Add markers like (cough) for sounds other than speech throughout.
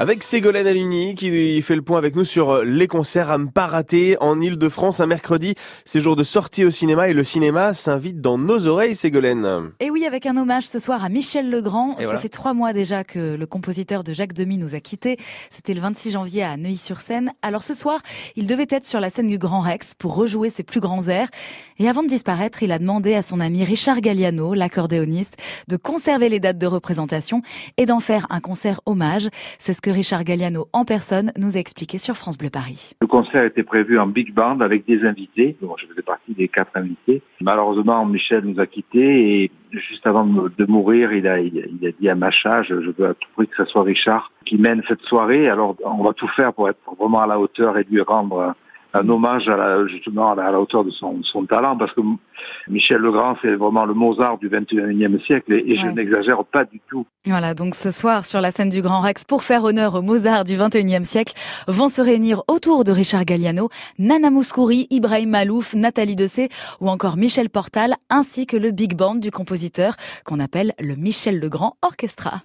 Avec Ségolène Aluni qui fait le point avec nous sur les concerts à ne pas rater en Ile-de-France un mercredi. C'est jour de sortie au cinéma et le cinéma s'invite dans nos oreilles, Ségolène. Et oui, avec un hommage ce soir à Michel Legrand. Et Ça voilà. fait trois mois déjà que le compositeur de Jacques Demy nous a quittés. C'était le 26 janvier à Neuilly-sur-Seine. Alors ce soir, il devait être sur la scène du Grand Rex pour rejouer ses plus grands airs. Et avant de disparaître, il a demandé à son ami Richard Galliano, l'accordéoniste, de conserver les dates de représentation et d'en faire un concert hommage. C'est ce que Richard Galliano en personne nous a expliqué sur France Bleu Paris. Le concert était prévu en big band avec des invités. Je faisais partie des quatre invités. Malheureusement, Michel nous a quittés et juste avant de, mourir, il a dit à Macha, je, je veux à tout prix que ce soit Richard qui mène cette soirée. Alors, on va tout faire pour être vraiment à la hauteur et lui rendre un, hommage à la, justement à la, à la hauteur de son, son talent parce que Michel Legrand, c'est vraiment le Mozart du 21e siècle et, et je n'exagère pas du tout. Voilà, donc ce soir sur la scène du Grand Rex, pour faire honneur au Mozart du 21e siècle, vont se réunir autour de Richard Galliano, Nana Mouskouri, Ibrahim Malouf, Nathalie Dessay ou encore Michel Portal, ainsi que le big band du compositeur qu'on appelle le Michel Legrand Orchestra.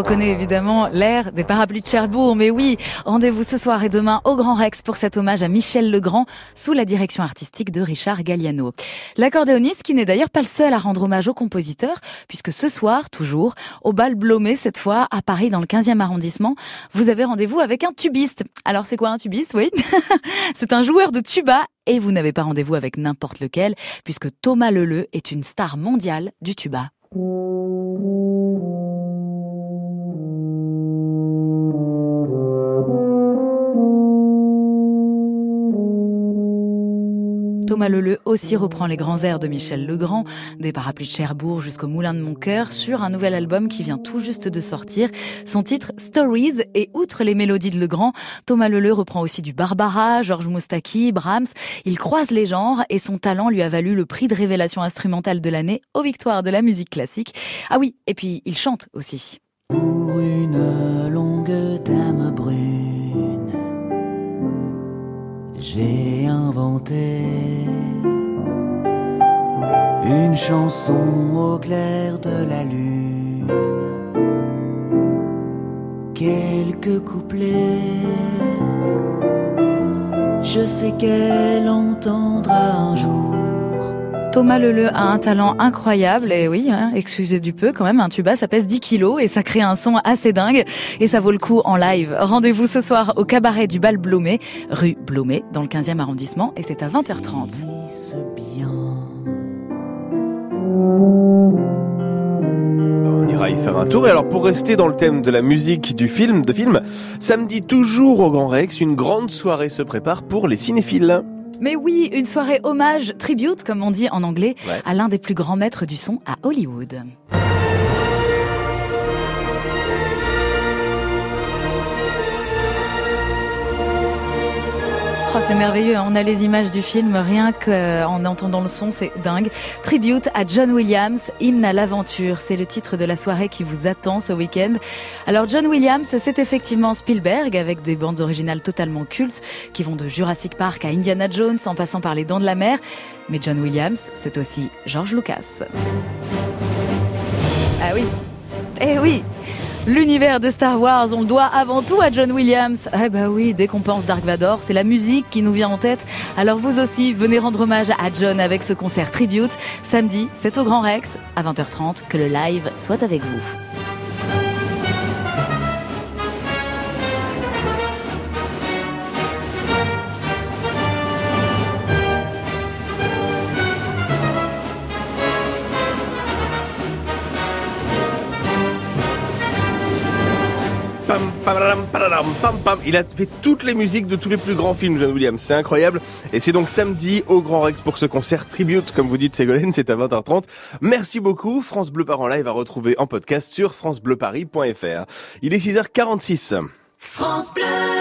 Reconnaît évidemment l'air des parapluies de Cherbourg, mais oui, rendez-vous ce soir et demain au Grand Rex pour cet hommage à Michel Legrand sous la direction artistique de Richard Galliano. L'accordéoniste qui n'est d'ailleurs pas le seul à rendre hommage au compositeur, puisque ce soir, toujours, au bal Blomé, cette fois, à Paris dans le 15e arrondissement, vous avez rendez-vous avec un tubiste. Alors c'est quoi un tubiste, oui? (laughs) C'est un joueur de tuba et vous n'avez pas rendez-vous avec n'importe lequel, puisque Thomas Leleu est une star mondiale du tuba. Thomas Leleu aussi reprend les grands airs de Michel Legrand, des parapluies de Cherbourg jusqu'au Moulin de mon cœur, sur un nouvel album qui vient tout juste de sortir. Son titre Stories, et outre les mélodies de Legrand, Thomas Leleu reprend aussi du Barbara, Georges Moustaki, Brahms. Il croise les genres et son talent lui a valu le prix de révélation instrumentale de l'année aux victoires de la musique classique. Ah oui, et puis il chante aussi. J'ai inventé une chanson au clair de la lune. Quelques couplets, je sais qu'elle entendra un jour. Thomas Leleu a un talent incroyable et oui, hein, excusez du peu quand même, un tuba ça pèse 10 kilos et ça crée un son assez dingue et ça vaut le coup en live. Rendez-vous ce soir au cabaret du Bal Blomet, rue Blomet dans le 15e arrondissement et c'est à 20h30. Dise bien. On ira y faire un tour. Et alors, pour rester dans le thème de la musique du film, de film, samedi toujours au Grand Rex, une grande soirée se prépare pour les cinéphiles. Mais oui, une soirée hommage, tribute comme on dit en anglais, Ouais. à l'un des plus grands maîtres du son à Hollywood. C'est merveilleux, hein. on a les images du film, rien qu'en entendant le son, c'est dingue. Tribute à John Williams, hymne à l'aventure, c'est le titre de la soirée qui vous attend ce week-end. Alors John Williams, c'est effectivement Spielberg avec des bandes originales totalement cultes qui vont de Jurassic Park à Indiana Jones en passant par les Dents de la Mer. Mais John Williams, c'est aussi George Lucas. Ah oui, eh oui L'univers de Star Wars, on le doit avant tout à John Williams. Eh bah oui, dès qu'on pense Dark Vador, c'est la musique qui nous vient en tête. Alors vous aussi, venez rendre hommage à John avec ce concert tribute. Samedi, c'est au Grand Rex, à 20h30, que le live soit avec vous. Il a fait toutes les musiques de tous les plus grands films, John Williams. C'est incroyable. Et c'est donc samedi au Grand Rex pour ce concert tribute, comme vous dites, Ségolène, c'est à 20h30. Merci beaucoup. France Bleu Par en live à retrouver en podcast sur francebleuparis.fr. Il est 6h46. France Bleu